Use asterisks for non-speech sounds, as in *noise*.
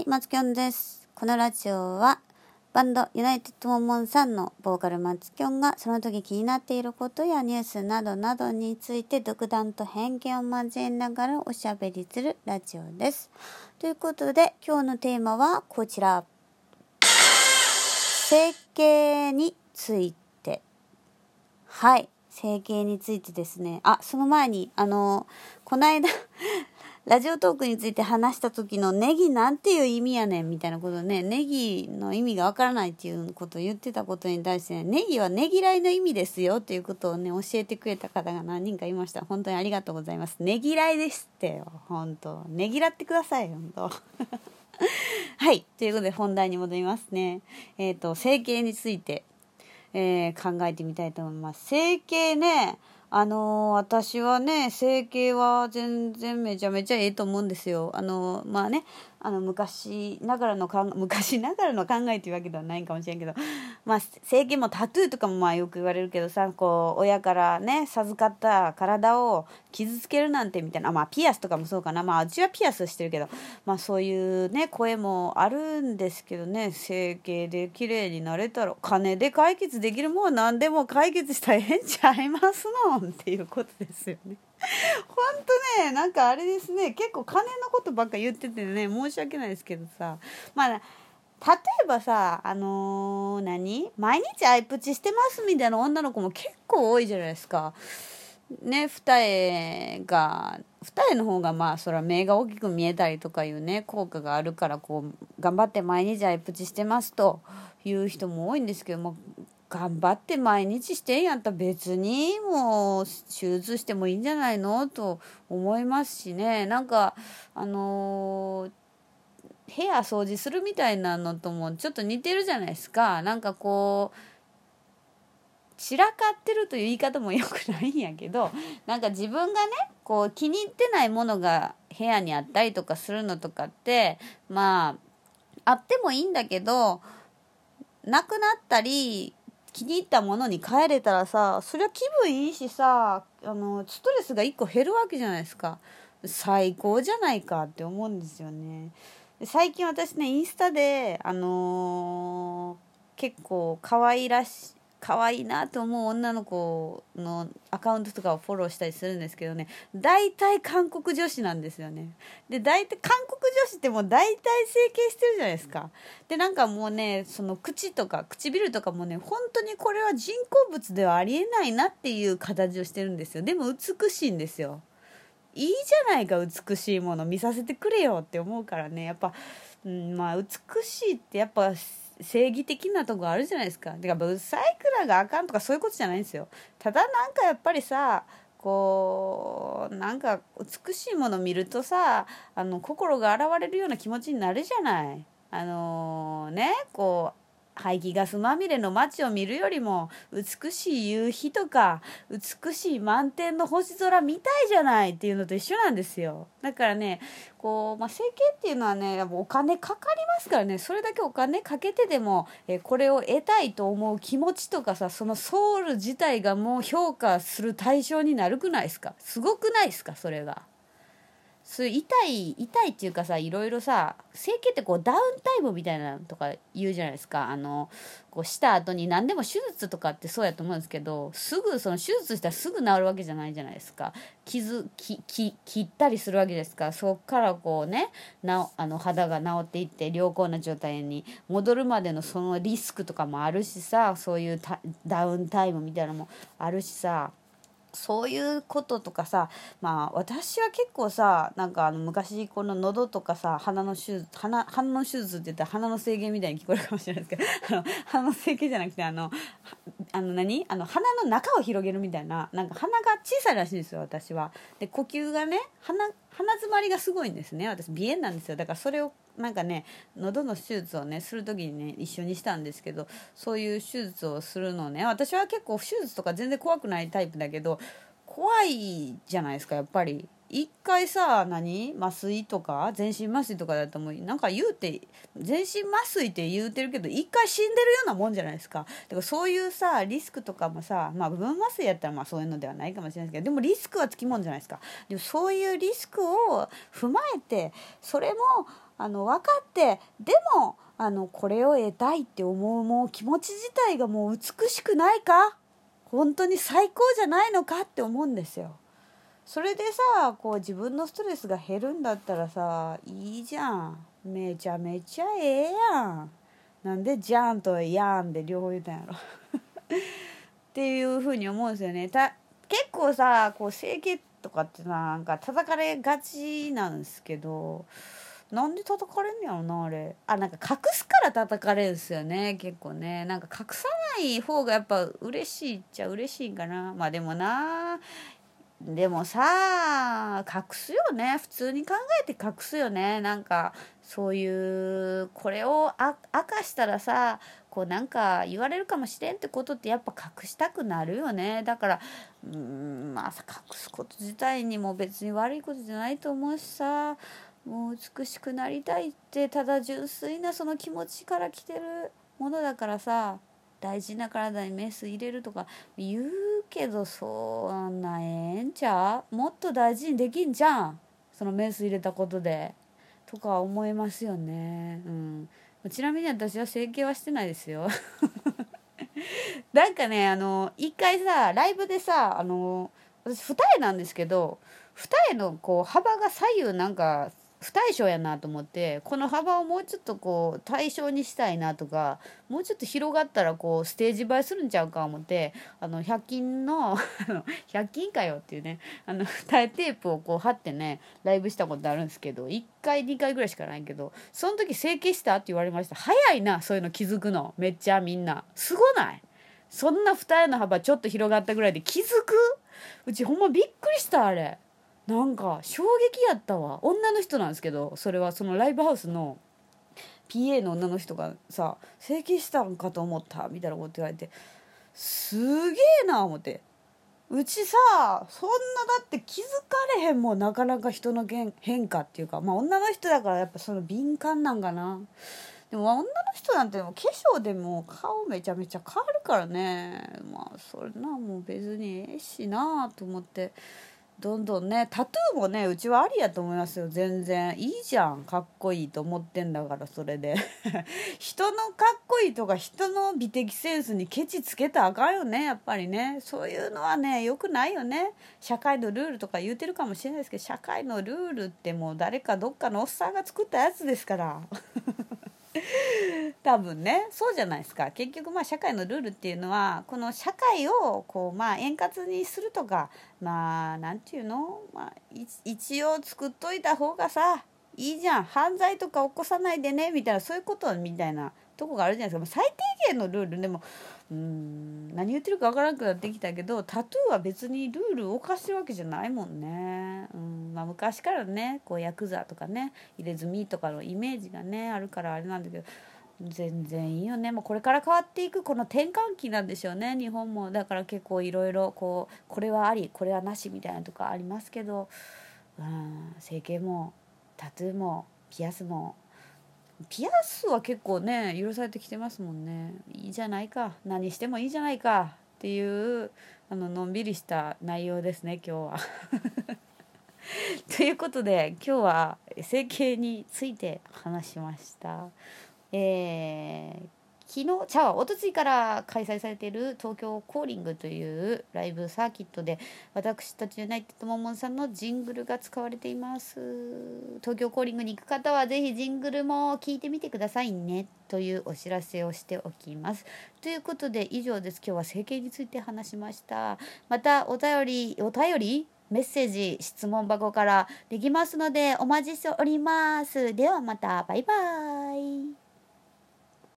い、マツキョンです。このラジオはバンドユナイテッドモンモンさんのボーカルマツキョンがその時気になっていることやニュースなどなどについて独断と偏見を交えながらおしゃべりするラジオです。ということで今日のテーマはこちら。整形について。はい。整形についてですね。あ、その前に、あの、この間、ラジオトークについて話した時のネギなんていう意味やねんみたいなことね、ネギの意味がわからないっていうことを言ってたことに対してね、ネギはねぎらいの意味ですよっていうことをね、教えてくれた方が何人かいました。本当にありがとうございます。ねぎらいですってよ。本当ねぎらってください、本当 *laughs* はい。ということで本題に戻りますね。えっ、と、整形について、えー考えてみたいと思います。整形ね、あのー私はね、整形は全然めちゃめちゃええと思うんですよ。あのーまあね、あの、昔ながらの考え、*laughs* 昔ながらの考えっていうわけではないかもしれんけど、まあ、整形もタトゥーとかもまあよく言われるけどさ、こう、親からね、授かった体を傷つけるなんてみたいな、まあ、ピアスとかもそうかな。まあ、うちはピアスしてるけど、まあ、そういうね、声もあるんですけどね、整形で綺麗になれたら、金で解決できるもん何でも解決したらええんちゃいますのんっていうことですよね。ほんとなんかあれですね、結構金のことばっか言っててね、申し訳ないですけどさ、まあ、例えばさ、あのー何？毎日アイプチしてますみたいな女の子も結構多いじゃないですか。ね、二重が、二重の方がまあ、そら目が大きく見えたりとかいうね、効果があるから、こう、頑張って毎日アイプチしてますという人も多いんですけども、頑張って毎日してんやったら別にもう手術してもいいんじゃないの？と思いますしね。なんかあのー部屋掃除するみたいなのともちょっと似てるじゃないですか。なんかこう散らかってるという言い方もよくないんやけどなんか自分がねこう気に入ってないものが部屋にあったりとかするのとかってまああってもいいんだけどなくなったり気に入ったものに変えれたらさそりゃ気分いいしさあのストレスが1個減るわけじゃないですか。最高じゃないかって思うんですよね。最近私ねインスタであのー結構可愛らしい可愛いなと思う女の子のアカウントとかをフォローしたりするんですけどね。大体韓国女子なんですよね。で大体韓国ってもう大体整形してるじゃないですか。でなんかもうねその口とか唇とかもね本当にこれは人工物ではありえないなっていう形をしてるんですよ。でも美しいんですよ。いいじゃないか美しいもの。見させてくれよって思うからね。やっぱ、うん、まあ美しいってやっぱ正義的なとこあるじゃないですか。てかブサイクラがあかんとかそういうことじゃないんですよ。ただなんかやっぱりさこうなんか美しいもの見るとさあの心が洗われるような気持ちになるじゃない。あのねこう排気ガスまみれの街を見るよりも美しい夕日とか美しい満天の星空見たいじゃないっていうのと一緒なんですよ。だからねこう、まあ、整形っていうのはねやっぱお金かかりますからね。それだけお金かけてでもえこれを得たいと思う気持ちとかさそのソウル自体がもう評価する対象になるくないですか？すごくないですか？それが。そう痛い痛いっていうかさいろいろさ整形ってこうダウンタイムみたいなのとか言うじゃないですか。あのこうした後に何でも手術とかってそうやと思うんですけどすぐその手術したらすぐ治るわけじゃないじゃないですか。傷きき切ったりするわけですか。らそっからこうねなあの肌が治っていって良好な状態に戻るまでのそのリスクとかもあるしさそういうダウンタイムみたいなのもあるしさそういうこととかさまあ私は結構さなんかあの昔この喉とかさ鼻の手術鼻鼻の手術って言ったら鼻の制限みたいに聞こえるかもしれないですけど *laughs* あの鼻の整形じゃなくてあのあの何？あの鼻の中を広げるみたいななんか鼻が小さいらしいんですよ私は。で呼吸がね鼻鼻詰まりがすごいんですね私。鼻炎なんですよ。だからそれをなんかね喉の手術をねする時にね一緒にしたんですけどそういう手術をするのね私は結構手術とか全然怖くないタイプだけど怖いじゃないですかやっぱり。一回さ何？麻酔とか？全身麻酔とかだともうなんか言うて全身麻酔って言うてるけど一回死んでるようなもんじゃないですか。だからそういうさリスクとかもさまあ部分麻酔やったらまあそういうのではないかもしれないですけどでもリスクはつきもんじゃないですか。でもそういうリスクを踏まえてそれもあの分かってでもあのこれを得たいって思うもう気持ち自体がもう美しくないか？本当に最高じゃないのかって思うんですよ。それでさこう自分のストレスが減るんだったらさいいじゃん。めちゃめちゃええやん。なんで「じゃん」と「やん」で両方言ったんやろ。*laughs* っていうふうに思うんですよね。た結構さこう整形とかってなんか叩かれがちなんですけどなんで叩かれんやろなあれ。あなんか隠すから叩かれるんすよね結構ね。なんか隠さない方がやっぱ嬉しいっちゃ嬉しいんかな。まあでもなでもさ隠すよね。普通に考えて隠すよね。なんかそういうこれを明かしたらさこうなんか言われるかもしれんってことってやっぱ隠したくなるよね。だからうんまあ隠すこと自体にも別に悪いことじゃないと思うしさ。もう美しくなりたいってただ純粋なその気持ちから来てるものだからさ大事な体にメス入れるとか言うけどそんなええんちゃう？もっと大事にできんじゃんそのメス入れたことで。とか思いますよね。うん。ちなみに私は整形はしてないですよ。*laughs* なんかねあの一回さライブでさあの私二重なんですけど二重のこう幅が左右なんか不対称やなと思ってこの幅をもうちょっとこう対称にしたいなとかもうちょっと広がったらこうステージ映えするんちゃうか思ってあの100均の100均かよっていうねあの二重テープをこう貼ってねライブしたことあるんですけど1回2回ぐらいしかないけどその時整形したって言われました。早いなそういうの気づくの。めっちゃみんな。すごない。そんな二重の幅ちょっと広がったぐらいで気づく？うちほんまびっくりしたあれ。なんか衝撃やったわ。女の人なんですけどそれはそのライブハウスの PA の女の人がさ「整形したんかと思った」みたいなこと言われてすげえな思って。うちさそんなだって気づかれへんもんなかなか人の変化っていうか。まあ女の人だからやっぱその敏感なんかな。でも女の人なんても化粧でも顔めちゃめちゃ変わるからね。まあそれなもう別にええしなと思って。どんどんねタトゥーもねうちはありやと思いますよ。全然。いいじゃん。かっこいいと思ってんだからそれで。*laughs* 人のかっこいいとか人の美的センスにケチつけたらあかんよねやっぱりね。そういうのはねよくないよね。社会のルールとか言うてるかもしれないですけど社会のルールってもう誰かどっかのおっさんが作ったやつですから。多分ねそうじゃないですか。結局まあ社会のルールっていうのはこの社会をこうまあ円滑にするとかまあなんていうの、まあ、一応作っといた方がさいいじゃん。犯罪とか起こさないでねみたいなそういうことみたいなとこがあるじゃないですか。最低限のルール。でもうん。何言ってるか分からなくなってきたけどタトゥーは別にルールを犯してるわけじゃないもんね、うん。まあ、昔からねこうヤクザとかね入れ墨とかのイメージがねあるからあれなんだけど全然いいよね。もうこれから変わっていくこの転換期なんでしょうね日本も。だから結構いろいろこうこれはありこれはなしみたいなとかありますけど、うん、整形もタトゥーもピアスもピアスは結構ね許されてきてますもんねいいじゃないか何してもいいじゃないかっていうあののんびりした内容ですね今日は。*laughs* ということで今日は整形について話しました。えー昨日、ちゃうおとついから開催されている東京コーリングというライブサーキットで私たちユナイテッドモモンさんのジングルが使われています。東京コーリングに行く方はぜひジングルも聞いてみてくださいねというお知らせをしておきます。ということで以上です。今日は整形について話しました。またお便りお便りメッセージ質問箱からできますのでお待ちしております。ではまた。バイバーイ。